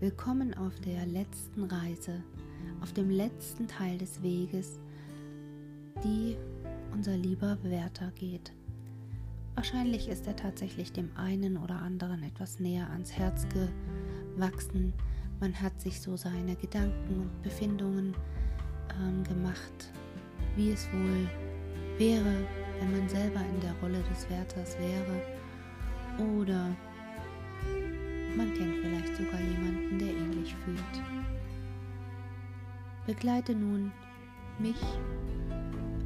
Willkommen auf der letzten Reise, auf dem letzten Teil des Weges, die unser lieber Werther geht. Wahrscheinlich ist er tatsächlich dem einen oder anderen etwas näher ans Herz gewachsen. Man hat sich so seine Gedanken und Befindungen ähm, gemacht, wie es wohl wäre, wenn man selber in der Rolle des Wärters wäre. Oder man kennt vielleicht sogar jemanden, der ähnlich fühlt. Begleite nun mich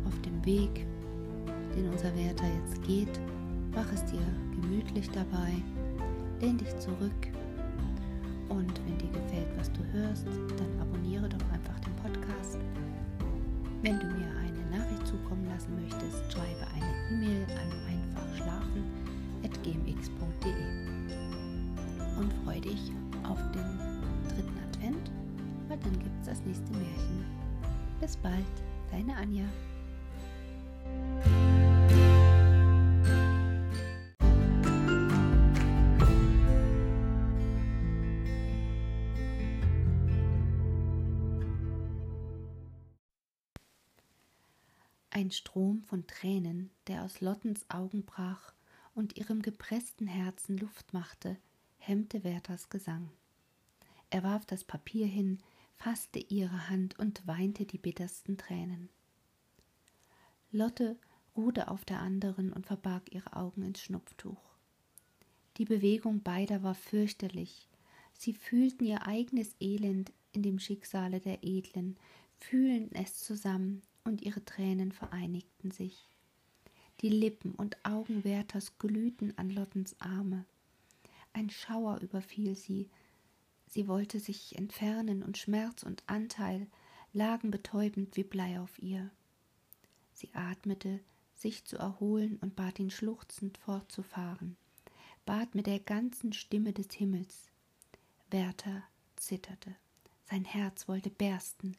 auf dem Weg, den unser Wärter jetzt geht. Mach es dir gemütlich dabei, lehn dich zurück und wenn dir gefällt, was du hörst, dann abonniere doch einfach den Podcast. Wenn du mir eine Nachricht zukommen lassen möchtest, schreibe eine E-Mail an einfachschlafen.gmx.de und freue dich auf den dritten Advent, weil dann gibt es das nächste Märchen. Bis bald, deine Anja. Ein Strom von Tränen, der aus Lottens Augen brach und ihrem gepressten Herzen Luft machte, hemmte Werthers Gesang. Er warf das Papier hin, fasste ihre Hand und weinte die bittersten Tränen. Lotte ruhte auf der anderen und verbarg ihre Augen ins Schnupftuch. Die Bewegung beider war fürchterlich. Sie fühlten ihr eigenes Elend in dem Schicksale der Edlen, fühlen es zusammen, und ihre Tränen vereinigten sich. Die Lippen und Augen Werthers glühten an Lottens Arme. Ein Schauer überfiel sie. Sie wollte sich entfernen, und Schmerz und Anteil lagen betäubend wie Blei auf ihr. Sie atmete, sich zu erholen, und bat ihn schluchzend fortzufahren, bat mit der ganzen Stimme des Himmels. Werther zitterte, sein Herz wollte bersten,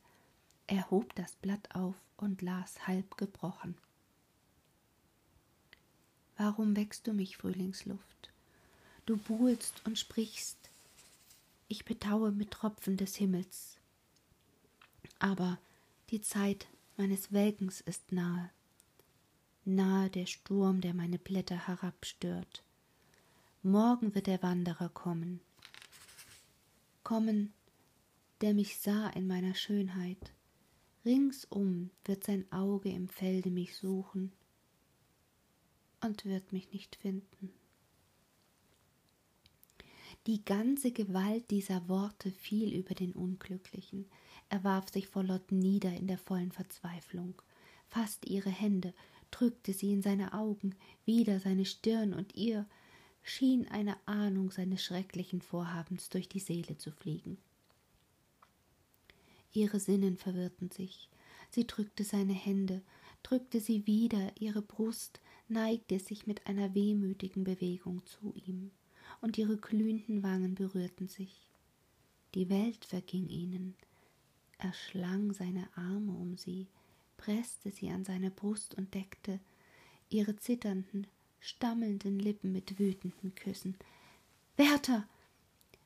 er hob das Blatt auf und las halb gebrochen. Warum wächst du mich, Frühlingsluft? Du buhlst und sprichst, ich betaue mit Tropfen des Himmels. Aber die Zeit meines Welkens ist nahe, nahe der Sturm, der meine Blätter herabstört. Morgen wird der Wanderer kommen, kommen, der mich sah in meiner Schönheit, Ringsum wird sein Auge im Felde mich suchen und wird mich nicht finden. Die ganze Gewalt dieser Worte fiel über den Unglücklichen. Er warf sich vor Lotten nieder in der vollen Verzweiflung, fasste ihre Hände, drückte sie in seine Augen, wieder seine Stirn, und ihr schien eine Ahnung seines schrecklichen Vorhabens durch die Seele zu fliegen. Ihre Sinnen verwirrten sich. Sie drückte seine Hände, drückte sie wieder, ihre Brust neigte sich mit einer wehmütigen Bewegung zu ihm, und ihre glühenden Wangen berührten sich. Die Welt verging ihnen. Er schlang seine Arme um sie, presste sie an seine Brust und deckte ihre zitternden, stammelnden Lippen mit wütenden Küssen. Werther!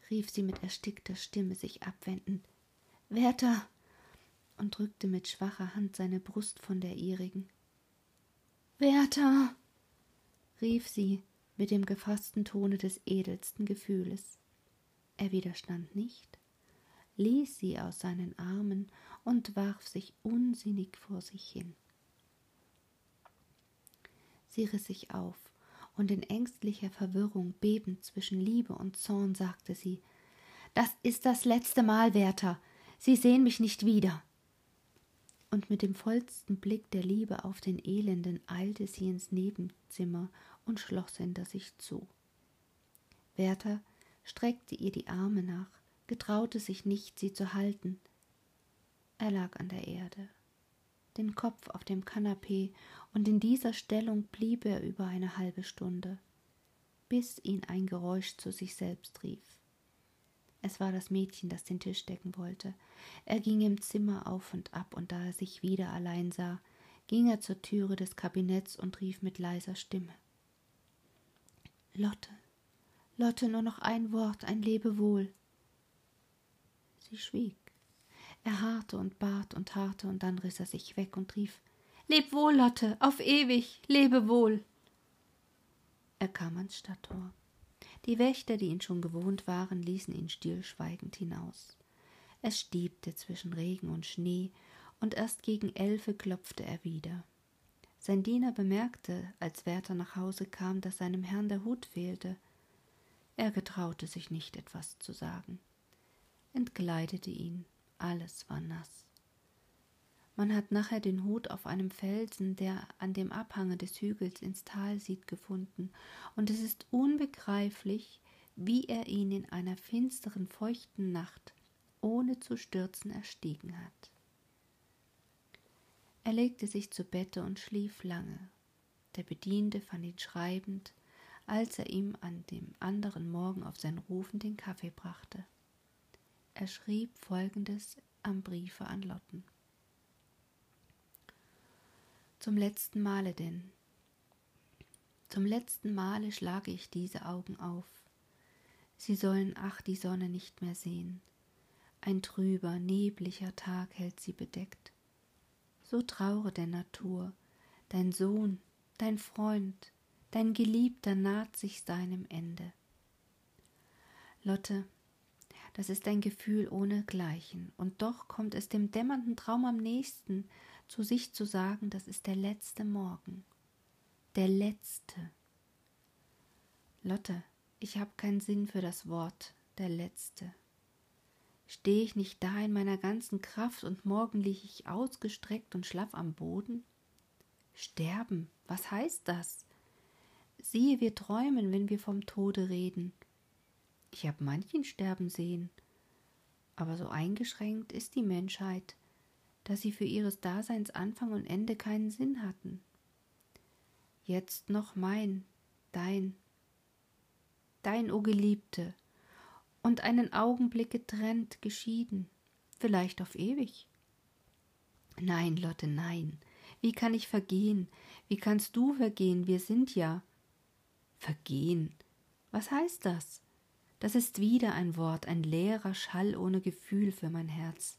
rief sie mit erstickter Stimme sich abwendend. Werther! und drückte mit schwacher Hand seine Brust von der ihrigen. Werther! rief sie mit dem gefassten Tone des edelsten Gefühles. Er widerstand nicht, ließ sie aus seinen Armen und warf sich unsinnig vor sich hin. Sie riss sich auf, und in ängstlicher Verwirrung, bebend zwischen Liebe und Zorn, sagte sie Das ist das letzte Mal, Werther. Sie sehen mich nicht wieder. Und mit dem vollsten Blick der Liebe auf den Elenden eilte sie ins Nebenzimmer und schloss hinter sich zu. Werther streckte ihr die Arme nach, getraute sich nicht, sie zu halten. Er lag an der Erde, den Kopf auf dem Kanapee, und in dieser Stellung blieb er über eine halbe Stunde, bis ihn ein Geräusch zu sich selbst rief. Es war das Mädchen, das den Tisch decken wollte. Er ging im Zimmer auf und ab, und da er sich wieder allein sah, ging er zur Türe des Kabinetts und rief mit leiser Stimme Lotte, Lotte, nur noch ein Wort, ein Lebewohl. Sie schwieg. Er harrte und bat und harrte, und dann riss er sich weg und rief Leb wohl, Lotte, auf ewig, lebe wohl. Er kam ans Stadttor. Die Wächter, die ihn schon gewohnt waren, ließen ihn stillschweigend hinaus. Es stiebte zwischen Regen und Schnee, und erst gegen Elfe klopfte er wieder. Sein Diener bemerkte, als Werther nach Hause kam, dass seinem Herrn der Hut fehlte. Er getraute sich nicht etwas zu sagen, entkleidete ihn, alles war nass. Man hat nachher den Hut auf einem Felsen, der an dem Abhange des Hügels ins Tal sieht, gefunden, und es ist unbegreiflich, wie er ihn in einer finsteren, feuchten Nacht ohne zu stürzen erstiegen hat. Er legte sich zu Bette und schlief lange. Der Bediente fand ihn schreibend, als er ihm an dem anderen Morgen auf sein Rufen den Kaffee brachte. Er schrieb folgendes am Briefe an Lotten. Zum letzten Male denn. Zum letzten Male schlage ich diese Augen auf. Sie sollen ach die Sonne nicht mehr sehen. Ein trüber, nebliger Tag hält sie bedeckt so traure der Natur, dein Sohn, dein Freund, dein Geliebter naht sich seinem Ende. Lotte, das ist ein Gefühl ohnegleichen, und doch kommt es dem dämmernden Traum am nächsten, zu sich zu sagen, das ist der letzte Morgen. Der letzte. Lotte, ich hab keinen Sinn für das Wort der letzte. Stehe ich nicht da in meiner ganzen Kraft und morgen liege ich ausgestreckt und schlaff am Boden? Sterben, was heißt das? Siehe, wir träumen, wenn wir vom Tode reden. Ich habe manchen sterben sehen, aber so eingeschränkt ist die Menschheit, dass sie für ihres Daseins Anfang und Ende keinen Sinn hatten. Jetzt noch mein, dein, dein, o Geliebte, und einen Augenblick getrennt, geschieden, vielleicht auf ewig. Nein, Lotte, nein. Wie kann ich vergehen? Wie kannst du vergehen? Wir sind ja. Vergehen. Was heißt das? Das ist wieder ein Wort, ein leerer Schall ohne Gefühl für mein Herz.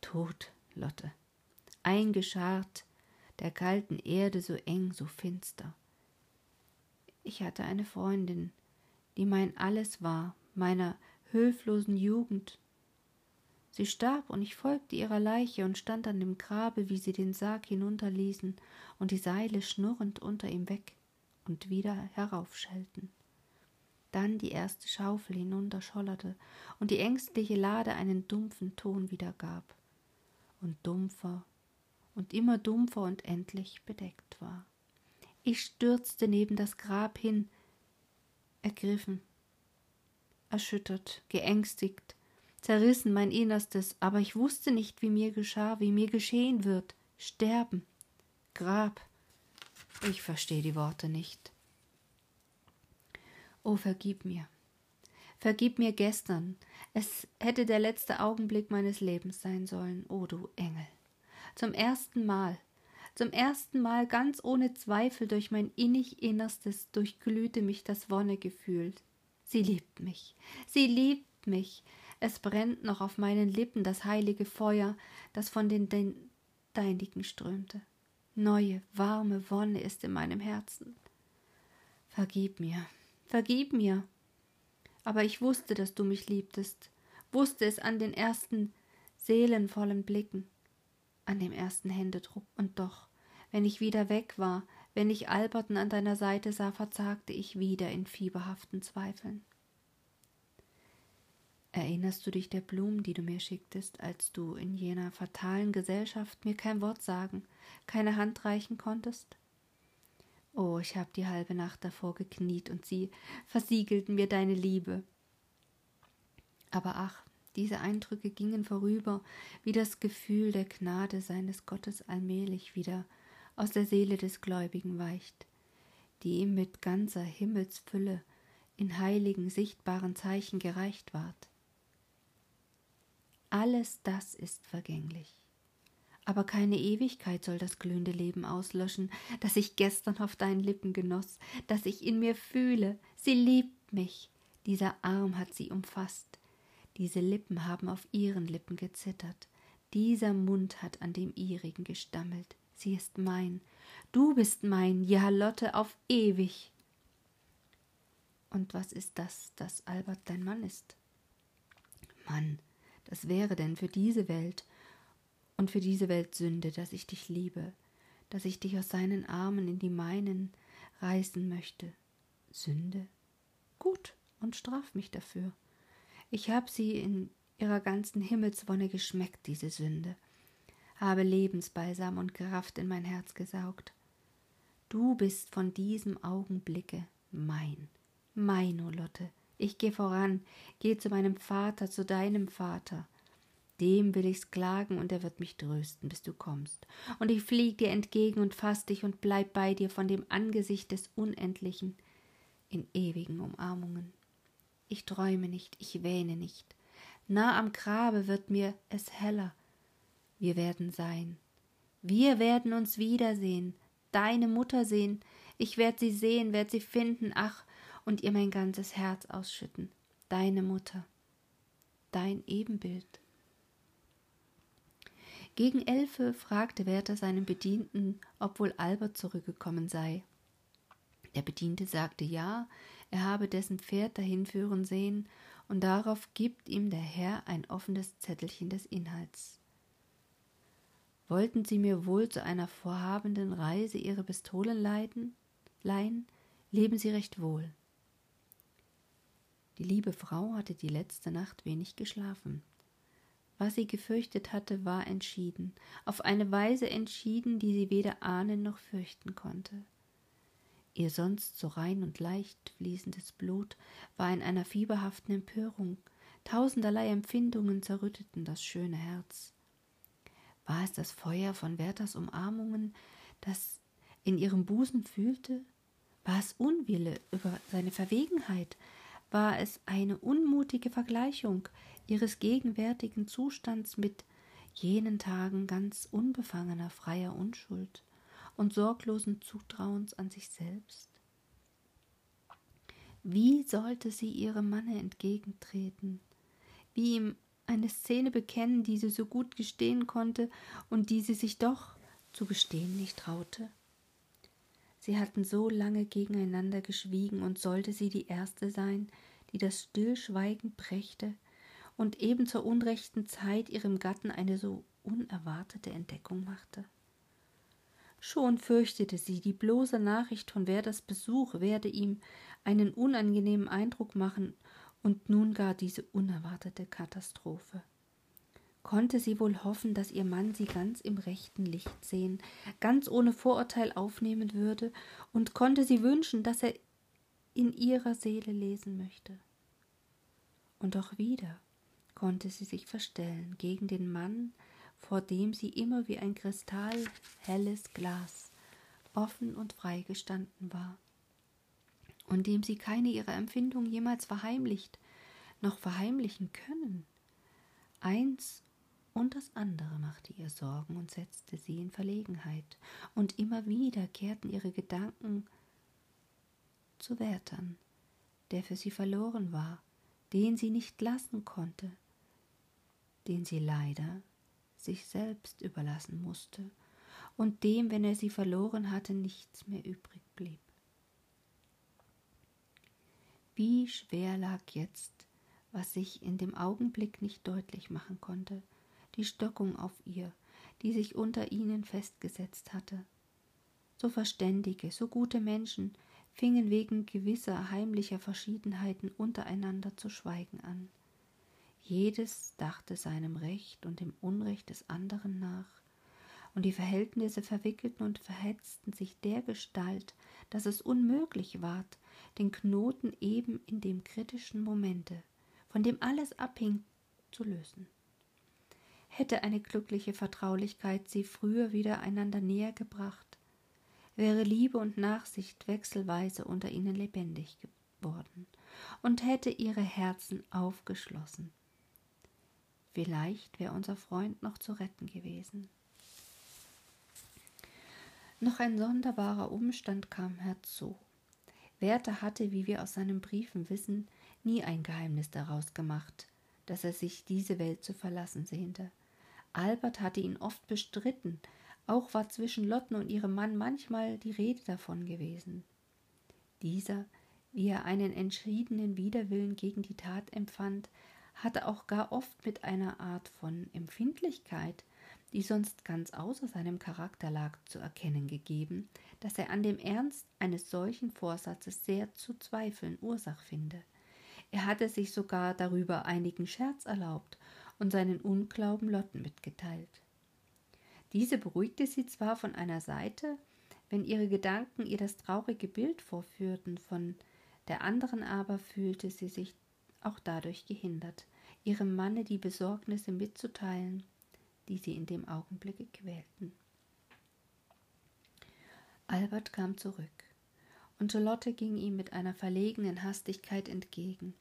Tod, Lotte, eingescharrt, der kalten Erde so eng, so finster. Ich hatte eine Freundin, die mein Alles war, meiner hülflosen Jugend. Sie starb, und ich folgte ihrer Leiche und stand an dem Grabe, wie sie den Sarg hinunterließen und die Seile schnurrend unter ihm weg und wieder heraufschellten. Dann die erste Schaufel hinunterschollerte und die ängstliche Lade einen dumpfen Ton wiedergab und dumpfer und immer dumpfer und endlich bedeckt war. Ich stürzte neben das Grab hin, ergriffen erschüttert, geängstigt, zerrissen mein Innerstes, aber ich wusste nicht, wie mir geschah, wie mir geschehen wird. Sterben, Grab. Ich verstehe die Worte nicht. Oh, vergib mir. Vergib mir gestern. Es hätte der letzte Augenblick meines Lebens sein sollen, o oh, du Engel. Zum ersten Mal, zum ersten Mal ganz ohne Zweifel durch mein innig Innerstes durchglühte mich das Wonnegefühl, Sie liebt mich, sie liebt mich. Es brennt noch auf meinen Lippen das heilige Feuer, das von den deinigen strömte. Neue, warme Wonne ist in meinem Herzen. Vergib mir, vergib mir. Aber ich wusste, dass du mich liebtest, wusste es an den ersten seelenvollen Blicken, an dem ersten Händedruck, und doch, wenn ich wieder weg war, wenn ich Alberten an deiner Seite sah, verzagte ich wieder in fieberhaften Zweifeln. Erinnerst du dich der Blumen, die du mir schicktest, als du in jener fatalen Gesellschaft mir kein Wort sagen, keine Hand reichen konntest? Oh, ich habe die halbe Nacht davor gekniet und sie versiegelten mir deine Liebe. Aber ach, diese Eindrücke gingen vorüber, wie das Gefühl der Gnade seines Gottes allmählich wieder aus der Seele des Gläubigen weicht, die ihm mit ganzer Himmelsfülle in heiligen, sichtbaren Zeichen gereicht ward. Alles das ist vergänglich. Aber keine Ewigkeit soll das glühende Leben auslöschen, das ich gestern auf deinen Lippen genoss, das ich in mir fühle. Sie liebt mich. Dieser Arm hat sie umfasst. Diese Lippen haben auf ihren Lippen gezittert. Dieser Mund hat an dem ihrigen gestammelt. Sie ist mein. Du bist mein, ja, Lotte, auf ewig. Und was ist das, dass Albert dein Mann ist? Mann, das wäre denn für diese Welt und für diese Welt Sünde, dass ich dich liebe, dass ich dich aus seinen Armen in die meinen reißen möchte. Sünde? Gut, und straf mich dafür. Ich hab sie in ihrer ganzen Himmelswonne geschmeckt, diese Sünde, habe Lebensbalsam und Kraft in mein Herz gesaugt. Du bist von diesem Augenblicke mein, mein, o Lotte. Ich geh voran, geh zu meinem Vater, zu deinem Vater. Dem will ich's klagen, und er wird mich trösten, bis du kommst. Und ich flieg dir entgegen und fass dich und bleib bei dir von dem Angesicht des Unendlichen in ewigen Umarmungen. Ich träume nicht, ich wähne nicht. Nah am Grabe wird mir es heller. Wir werden sein. Wir werden uns wiedersehen, deine Mutter sehen. Ich werd sie sehen, werd sie finden, ach, und ihr mein ganzes Herz ausschütten. Deine Mutter, dein Ebenbild. Gegen Elfe fragte Werther seinen Bedienten, ob wohl Albert zurückgekommen sei. Der Bediente sagte ja, er habe dessen Pferd dahin führen sehen, und darauf gibt ihm der Herr ein offenes Zettelchen des Inhalts. Wollten Sie mir wohl zu einer vorhabenden Reise Ihre Pistolen leiden, leihen, leben Sie recht wohl. Die liebe Frau hatte die letzte Nacht wenig geschlafen. Was sie gefürchtet hatte, war entschieden, auf eine Weise entschieden, die sie weder ahnen noch fürchten konnte. Ihr sonst so rein und leicht fließendes Blut war in einer fieberhaften Empörung, tausenderlei Empfindungen zerrütteten das schöne Herz. War es das Feuer von Werthers Umarmungen, das in ihrem Busen fühlte? War es Unwille über seine Verwegenheit? War es eine unmutige Vergleichung, ihres gegenwärtigen Zustands mit jenen Tagen ganz unbefangener freier Unschuld und sorglosen Zutrauens an sich selbst? Wie sollte sie ihrem Manne entgegentreten, wie ihm eine Szene bekennen, die sie so gut gestehen konnte und die sie sich doch zu gestehen nicht traute? Sie hatten so lange gegeneinander geschwiegen, und sollte sie die erste sein, die das Stillschweigen brächte, und eben zur unrechten Zeit ihrem Gatten eine so unerwartete Entdeckung machte. Schon fürchtete sie, die bloße Nachricht von Werders Besuch werde ihm einen unangenehmen Eindruck machen, und nun gar diese unerwartete Katastrophe. Konnte sie wohl hoffen, dass ihr Mann sie ganz im rechten Licht sehen, ganz ohne Vorurteil aufnehmen würde, und konnte sie wünschen, dass er in ihrer Seele lesen möchte. Und auch wieder konnte sie sich verstellen gegen den Mann, vor dem sie immer wie ein kristallhelles Glas offen und frei gestanden war, und dem sie keine ihrer Empfindungen jemals verheimlicht, noch verheimlichen können. Eins und das andere machte ihr Sorgen und setzte sie in Verlegenheit, und immer wieder kehrten ihre Gedanken zu Wertern, der für sie verloren war, den sie nicht lassen konnte, den sie leider sich selbst überlassen musste und dem, wenn er sie verloren hatte, nichts mehr übrig blieb. Wie schwer lag jetzt, was sich in dem Augenblick nicht deutlich machen konnte, die Stockung auf ihr, die sich unter ihnen festgesetzt hatte. So verständige, so gute Menschen fingen wegen gewisser heimlicher Verschiedenheiten untereinander zu schweigen an. Jedes dachte seinem Recht und dem Unrecht des anderen nach, und die Verhältnisse verwickelten und verhetzten sich dergestalt, dass es unmöglich ward, den Knoten eben in dem kritischen Momente, von dem alles abhing, zu lösen. Hätte eine glückliche Vertraulichkeit sie früher wieder einander näher gebracht, wäre Liebe und Nachsicht wechselweise unter ihnen lebendig geworden und hätte ihre Herzen aufgeschlossen Vielleicht wäre unser Freund noch zu retten gewesen. Noch ein sonderbarer Umstand kam herzu. Werther hatte, wie wir aus seinen Briefen wissen, nie ein Geheimnis daraus gemacht, dass er sich diese Welt zu verlassen sehnte. Albert hatte ihn oft bestritten, auch war zwischen Lotten und ihrem Mann manchmal die Rede davon gewesen. Dieser, wie er einen entschiedenen Widerwillen gegen die Tat empfand, hatte auch gar oft mit einer Art von Empfindlichkeit, die sonst ganz außer seinem Charakter lag, zu erkennen gegeben, dass er an dem Ernst eines solchen Vorsatzes sehr zu zweifeln Ursach finde. Er hatte sich sogar darüber einigen Scherz erlaubt und seinen Unglauben Lotten mitgeteilt. Diese beruhigte sie zwar von einer Seite, wenn ihre Gedanken ihr das traurige Bild vorführten, von der anderen aber fühlte sie sich auch dadurch gehindert, ihrem Manne die Besorgnisse mitzuteilen, die sie in dem Augenblicke quälten. Albert kam zurück, und Charlotte ging ihm mit einer verlegenen Hastigkeit entgegen.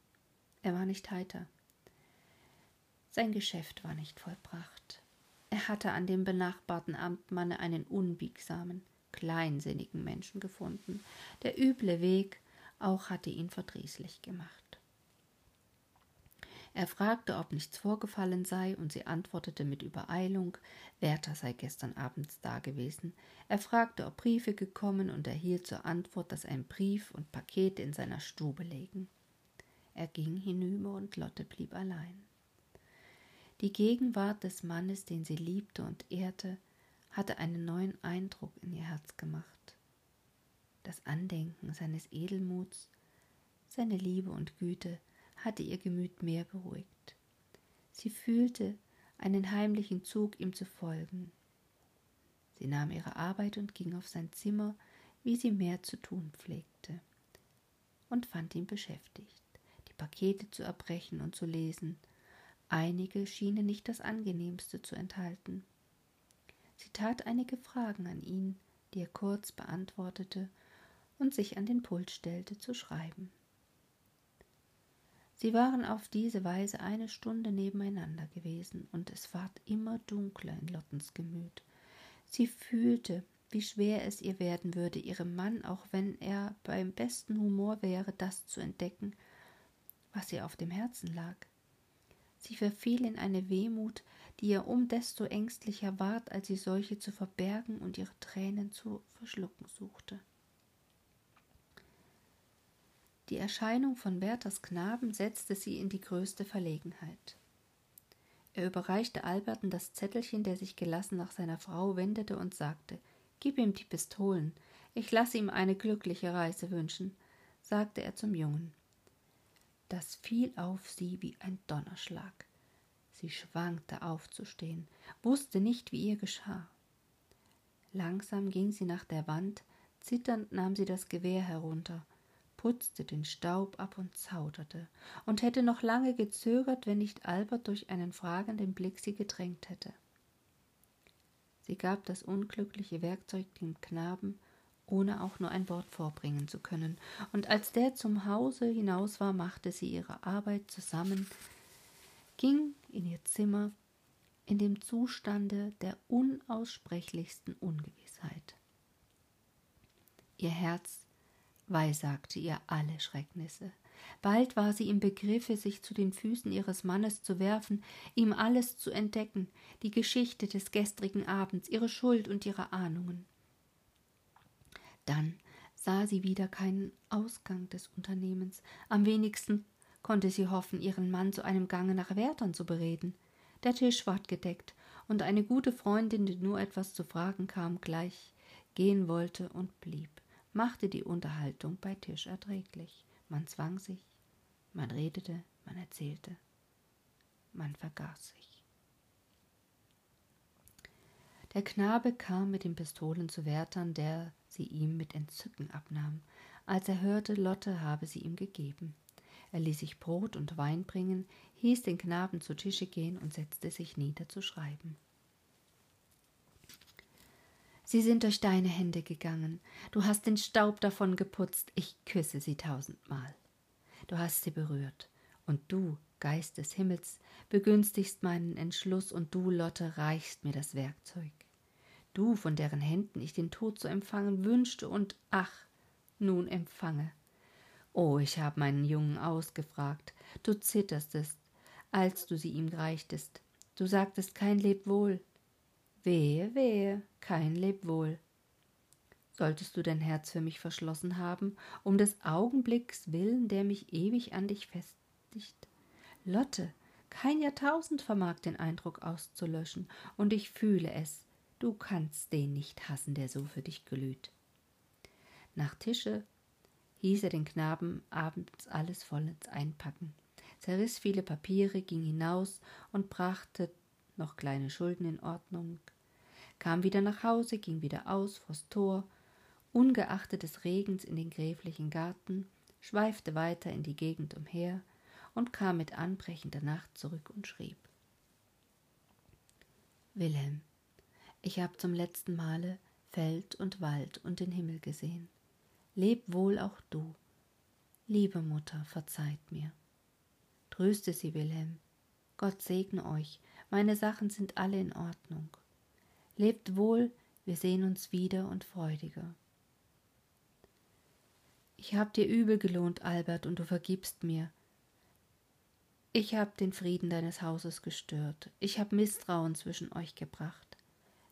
Er war nicht heiter. Sein Geschäft war nicht vollbracht. Er hatte an dem benachbarten Amtmanne einen unbiegsamen, kleinsinnigen Menschen gefunden. Der üble Weg auch hatte ihn verdrießlich gemacht. Er fragte, ob nichts vorgefallen sei, und sie antwortete mit Übereilung, Werther sei gestern abends dagewesen. Er fragte, ob Briefe gekommen, und erhielt zur Antwort, dass ein Brief und Pakete in seiner Stube lägen. Er ging hinüber, und Lotte blieb allein. Die Gegenwart des Mannes, den sie liebte und ehrte, hatte einen neuen Eindruck in ihr Herz gemacht. Das Andenken seines Edelmuts, seine Liebe und Güte hatte ihr Gemüt mehr beruhigt. Sie fühlte einen heimlichen Zug, ihm zu folgen. Sie nahm ihre Arbeit und ging auf sein Zimmer, wie sie mehr zu tun pflegte, und fand ihn beschäftigt, die Pakete zu erbrechen und zu lesen. Einige schienen nicht das angenehmste zu enthalten. Sie tat einige Fragen an ihn, die er kurz beantwortete und sich an den Pult stellte zu schreiben. Sie waren auf diese Weise eine Stunde nebeneinander gewesen, und es ward immer dunkler in Lottens Gemüt. Sie fühlte, wie schwer es ihr werden würde, ihrem Mann, auch wenn er beim besten Humor wäre, das zu entdecken, was ihr auf dem Herzen lag. Sie verfiel in eine Wehmut, die ihr um desto ängstlicher ward, als sie solche zu verbergen und ihre Tränen zu verschlucken suchte. Die Erscheinung von Berthas Knaben setzte sie in die größte Verlegenheit. Er überreichte Alberten das Zettelchen, der sich gelassen nach seiner Frau wendete und sagte Gib ihm die Pistolen, ich lasse ihm eine glückliche Reise wünschen, sagte er zum Jungen. Das fiel auf sie wie ein Donnerschlag. Sie schwankte aufzustehen, wusste nicht, wie ihr geschah. Langsam ging sie nach der Wand, zitternd nahm sie das Gewehr herunter putzte den Staub ab und zauderte und hätte noch lange gezögert, wenn nicht Albert durch einen fragenden Blick sie gedrängt hätte. Sie gab das unglückliche Werkzeug dem Knaben, ohne auch nur ein Wort vorbringen zu können, und als der zum Hause hinaus war, machte sie ihre Arbeit zusammen, ging in ihr Zimmer in dem Zustande der unaussprechlichsten Ungewissheit. Ihr Herz weissagte ihr alle Schrecknisse. Bald war sie im Begriffe, sich zu den Füßen ihres Mannes zu werfen, ihm alles zu entdecken, die Geschichte des gestrigen Abends, ihre Schuld und ihre Ahnungen. Dann sah sie wieder keinen Ausgang des Unternehmens, am wenigsten konnte sie hoffen, ihren Mann zu einem Gange nach Wärtern zu bereden. Der Tisch ward gedeckt, und eine gute Freundin, die nur etwas zu fragen kam, gleich gehen wollte und blieb machte die Unterhaltung bei Tisch erträglich. Man zwang sich, man redete, man erzählte, man vergaß sich. Der Knabe kam mit den Pistolen zu Wärtern, der sie ihm mit Entzücken abnahm, als er hörte, Lotte habe sie ihm gegeben. Er ließ sich Brot und Wein bringen, hieß den Knaben zu Tische gehen und setzte sich nieder zu schreiben. Sie sind durch deine Hände gegangen. Du hast den Staub davon geputzt. Ich küsse sie tausendmal. Du hast sie berührt. Und du, Geist des Himmels, begünstigst meinen Entschluss und du, Lotte, reichst mir das Werkzeug. Du, von deren Händen ich den Tod zu empfangen wünschte und ach, nun empfange. Oh, ich habe meinen Jungen ausgefragt. Du zitterstest, als du sie ihm reichtest. Du sagtest kein Lebwohl. Wehe, wehe, kein Lebwohl. Solltest du dein Herz für mich verschlossen haben, um des Augenblicks willen, der mich ewig an dich festigt? Lotte, kein Jahrtausend vermag den Eindruck auszulöschen, und ich fühle es, du kannst den nicht hassen, der so für dich glüht. Nach Tische hieß er den Knaben abends alles vollends einpacken, zerriß viele Papiere, ging hinaus und brachte noch kleine Schulden in Ordnung, kam wieder nach Hause, ging wieder aus vors Tor, ungeachtet des Regens in den gräflichen Garten, schweifte weiter in die Gegend umher und kam mit anbrechender Nacht zurück und schrieb Wilhelm, ich habe zum letzten Male Feld und Wald und den Himmel gesehen. Leb wohl auch du. Liebe Mutter, verzeiht mir. Tröste sie, Wilhelm. Gott segne euch, meine Sachen sind alle in Ordnung. Lebt wohl, wir sehen uns wieder und freudiger. Ich hab dir übel gelohnt, Albert, und du vergibst mir. Ich hab den Frieden deines Hauses gestört. Ich hab Misstrauen zwischen euch gebracht.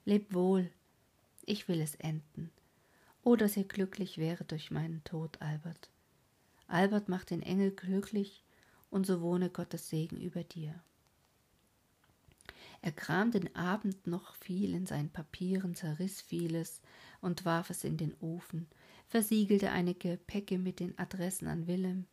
Leb wohl. Ich will es enden. Oh, dass ihr glücklich wäret durch meinen Tod, Albert. Albert macht den Engel glücklich, und so wohne Gottes Segen über dir. Er kram den Abend noch viel in seinen Papieren, zerriß vieles und warf es in den Ofen, versiegelte einige Päcke mit den Adressen an Willem.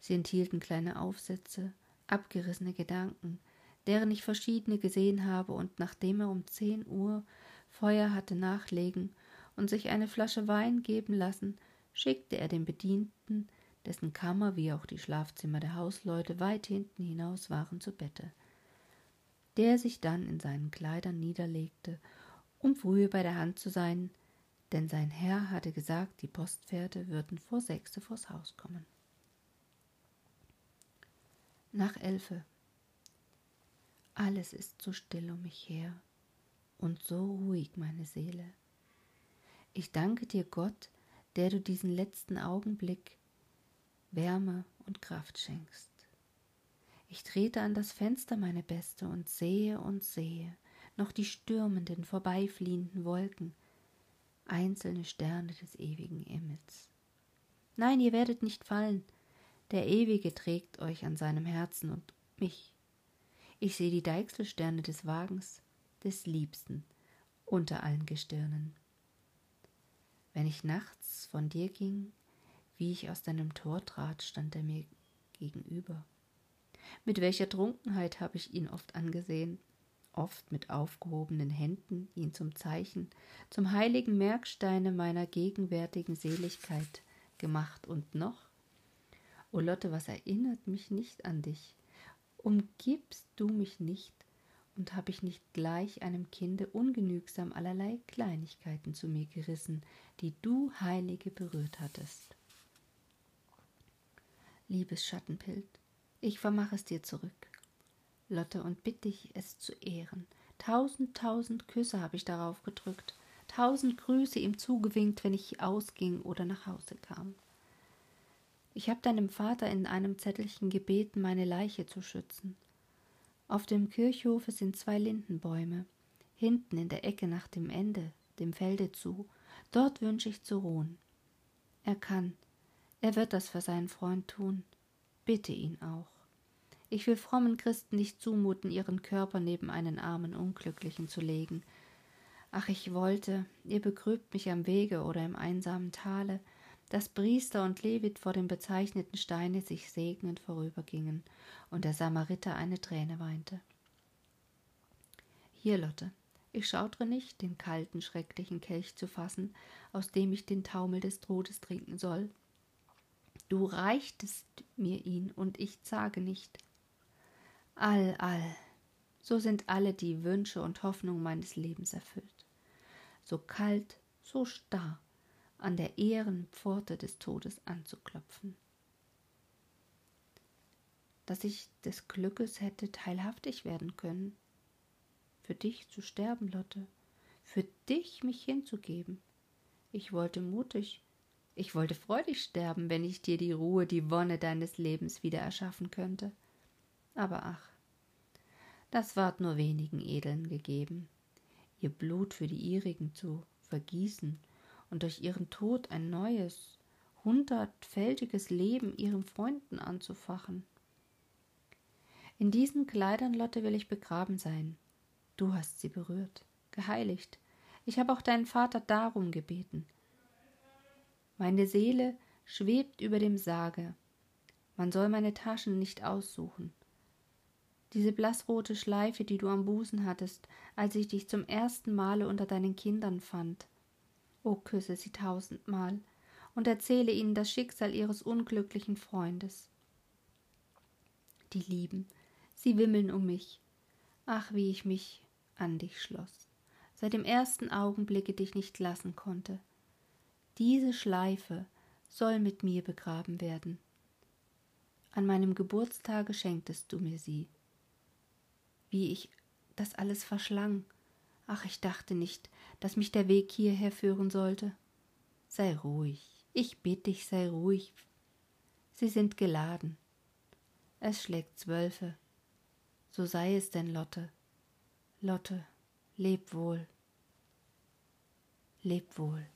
Sie enthielten kleine Aufsätze, abgerissene Gedanken, deren ich verschiedene gesehen habe, und nachdem er um zehn Uhr Feuer hatte nachlegen und sich eine Flasche Wein geben lassen, schickte er den Bedienten, dessen Kammer wie auch die Schlafzimmer der Hausleute weit hinten hinaus waren, zu Bette, der sich dann in seinen Kleidern niederlegte, um frühe bei der Hand zu sein, denn sein Herr hatte gesagt, die Postpferde würden vor sechse vors Haus kommen. Nach elfe. Alles ist so still um mich her und so ruhig meine Seele. Ich danke dir, Gott, der du diesen letzten Augenblick Wärme und Kraft schenkst. Ich trete an das Fenster, meine Beste, und sehe und sehe noch die stürmenden, vorbeifliehenden Wolken, einzelne Sterne des ewigen Himmels. Nein, ihr werdet nicht fallen, der Ewige trägt euch an seinem Herzen und mich. Ich sehe die Deichselsterne des Wagens, des Liebsten, unter allen Gestirnen wenn ich nachts von dir ging, wie ich aus deinem Tor trat, stand er mir gegenüber. Mit welcher Trunkenheit habe ich ihn oft angesehen, oft mit aufgehobenen Händen ihn zum Zeichen, zum heiligen Merksteine meiner gegenwärtigen Seligkeit gemacht und noch? O Lotte, was erinnert mich nicht an dich? Umgibst du mich nicht und habe ich nicht gleich einem Kinde ungenügsam allerlei Kleinigkeiten zu mir gerissen, die du, Heilige, berührt hattest. Liebes Schattenbild, ich vermach es dir zurück, Lotte, und bitt dich, es zu ehren. Tausend, tausend Küsse habe ich darauf gedrückt, tausend Grüße ihm zugewinkt, wenn ich ausging oder nach Hause kam. Ich habe deinem Vater in einem Zettelchen gebeten, meine Leiche zu schützen. Auf dem Kirchhofe sind zwei Lindenbäume, hinten in der Ecke nach dem Ende, dem Felde zu, dort wünsche ich zu ruhen. Er kann, er wird das für seinen Freund tun. Bitte ihn auch. Ich will frommen Christen nicht zumuten, ihren Körper neben einen armen Unglücklichen zu legen. Ach, ich wollte, ihr begrübt mich am Wege oder im einsamen Tale, dass Priester und Levit vor dem bezeichneten Steine sich segnend vorübergingen und der Samariter eine Träne weinte. Hier, Lotte, ich schaudre nicht, den kalten, schrecklichen Kelch zu fassen, aus dem ich den Taumel des Todes trinken soll. Du reichtest mir ihn, und ich zage nicht. All, all, so sind alle die Wünsche und Hoffnungen meines Lebens erfüllt. So kalt, so starr, an der Ehrenpforte des Todes anzuklopfen. Dass ich des Glückes hätte teilhaftig werden können, für dich zu sterben, Lotte, für dich mich hinzugeben. Ich wollte mutig, ich wollte freudig sterben, wenn ich dir die Ruhe, die Wonne deines Lebens wieder erschaffen könnte. Aber ach, Das ward nur wenigen Edeln gegeben, ihr Blut für die ihrigen zu vergießen und durch ihren Tod ein neues, hundertfältiges Leben ihren Freunden anzufachen. In diesen Kleidern, Lotte, will ich begraben sein. Du hast sie berührt, geheiligt. Ich habe auch deinen Vater darum gebeten. Meine Seele schwebt über dem Sarge. Man soll meine Taschen nicht aussuchen. Diese blassrote Schleife, die du am Busen hattest, als ich dich zum ersten Male unter deinen Kindern fand. O küsse sie tausendmal und erzähle ihnen das Schicksal ihres unglücklichen Freundes. Die Lieben, sie wimmeln um mich. Ach, wie ich mich an dich schloss, seit dem ersten Augenblicke dich nicht lassen konnte. Diese Schleife soll mit mir begraben werden. An meinem Geburtstage schenktest du mir sie wie ich das alles verschlang. Ach, ich dachte nicht, dass mich der Weg hierher führen sollte. Sei ruhig, ich bitte dich, sei ruhig. Sie sind geladen. Es schlägt zwölfe. So sei es denn, Lotte. Lotte, leb wohl. Leb wohl.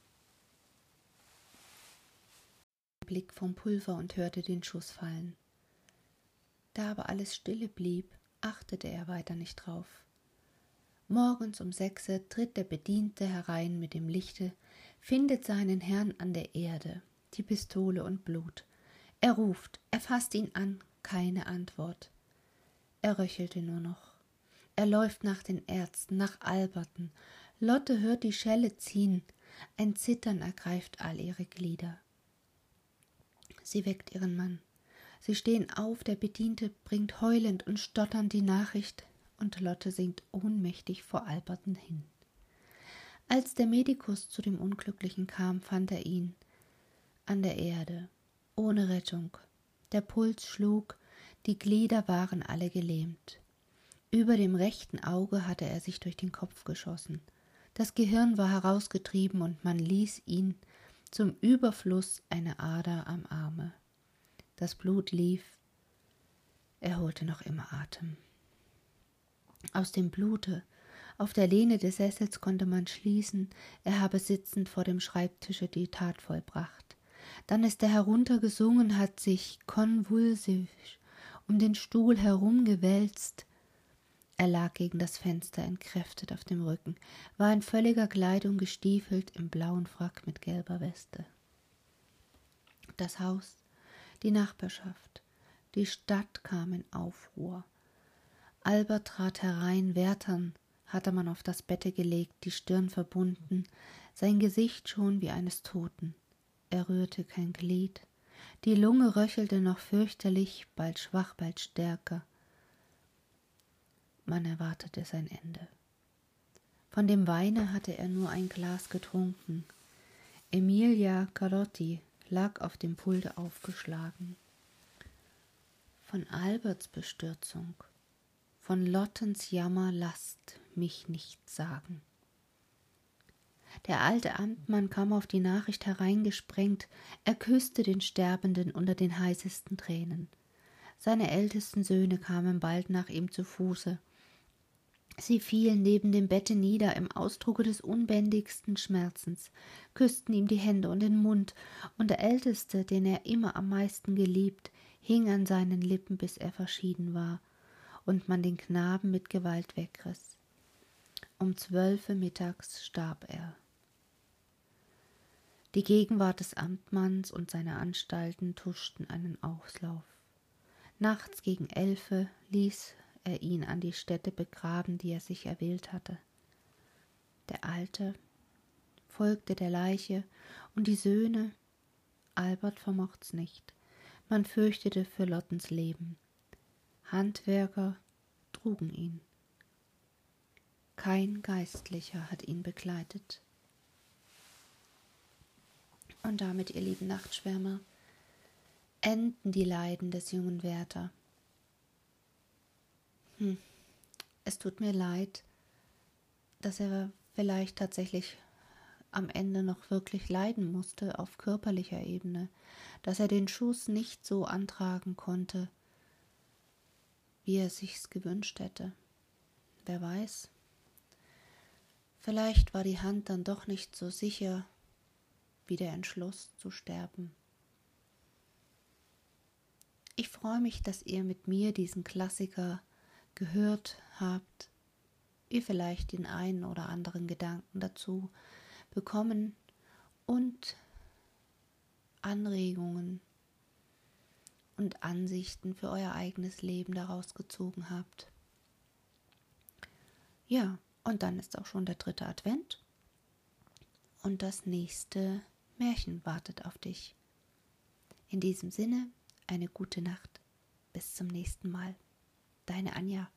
Blick vom Pulver und hörte den Schuss fallen. Da aber alles stille blieb, achtete er weiter nicht drauf. Morgens um sechse tritt der Bediente herein mit dem Lichte, findet seinen Herrn an der Erde, die Pistole und Blut. Er ruft, er fasst ihn an, keine Antwort. Er röchelte nur noch. Er läuft nach den Ärzten, nach Alberten. Lotte hört die Schelle ziehen. Ein Zittern ergreift all ihre Glieder. Sie weckt ihren Mann. Sie stehen auf, der Bediente bringt heulend und stotternd die Nachricht, und Lotte sinkt ohnmächtig vor Alberten hin. Als der Medikus zu dem Unglücklichen kam, fand er ihn an der Erde, ohne Rettung. Der Puls schlug, die Glieder waren alle gelähmt. Über dem rechten Auge hatte er sich durch den Kopf geschossen. Das Gehirn war herausgetrieben und man ließ ihn zum Überfluss eine Ader am Arme. Das Blut lief. Er holte noch immer Atem. Aus dem Blute auf der Lehne des Sessels konnte man schließen, er habe sitzend vor dem Schreibtische die Tat vollbracht. Dann ist er heruntergesungen, hat sich konvulsiv um den Stuhl herumgewälzt. Er lag gegen das Fenster entkräftet auf dem Rücken, war in völliger Kleidung gestiefelt im blauen Frack mit gelber Weste. Das Haus die Nachbarschaft, die Stadt kam in Aufruhr. Albert trat herein, Wärtern hatte man auf das Bette gelegt, die Stirn verbunden, sein Gesicht schon wie eines Toten. Er rührte kein Glied, die Lunge röchelte noch fürchterlich, bald schwach, bald stärker. Man erwartete sein Ende. Von dem Weine hatte er nur ein Glas getrunken. Emilia Carotti lag auf dem Pulte aufgeschlagen. Von Alberts Bestürzung, von Lottens Jammer lasst mich nicht sagen. Der alte Amtmann kam auf die Nachricht hereingesprengt, er küsste den Sterbenden unter den heißesten Tränen. Seine ältesten Söhne kamen bald nach ihm zu Fuße, Sie fielen neben dem Bette nieder im Ausdrucke des unbändigsten Schmerzens, küssten ihm die Hände und den Mund, und der Älteste, den er immer am meisten geliebt, hing an seinen Lippen, bis er verschieden war, und man den Knaben mit Gewalt wegriss. Um zwölfe mittags starb er. Die Gegenwart des Amtmanns und seine Anstalten tuschten einen Auslauf. Nachts gegen elfe ließ er ihn an die Stätte begraben, die er sich erwählt hatte. Der Alte folgte der Leiche, und die Söhne, Albert vermocht's nicht, man fürchtete für Lottens Leben. Handwerker trugen ihn. Kein Geistlicher hat ihn begleitet. Und damit, ihr lieben Nachtschwärmer, enden die Leiden des jungen Wärter. Hm. Es tut mir leid, dass er vielleicht tatsächlich am Ende noch wirklich leiden musste auf körperlicher Ebene, dass er den Schuss nicht so antragen konnte, wie er sich's gewünscht hätte. wer weiß. Vielleicht war die Hand dann doch nicht so sicher wie der Entschluss zu sterben. Ich freue mich, dass ihr mit mir diesen Klassiker gehört habt, ihr vielleicht den einen oder anderen Gedanken dazu bekommen und Anregungen und Ansichten für euer eigenes Leben daraus gezogen habt. Ja, und dann ist auch schon der dritte Advent und das nächste Märchen wartet auf dich. In diesem Sinne, eine gute Nacht. Bis zum nächsten Mal. Deine Anja.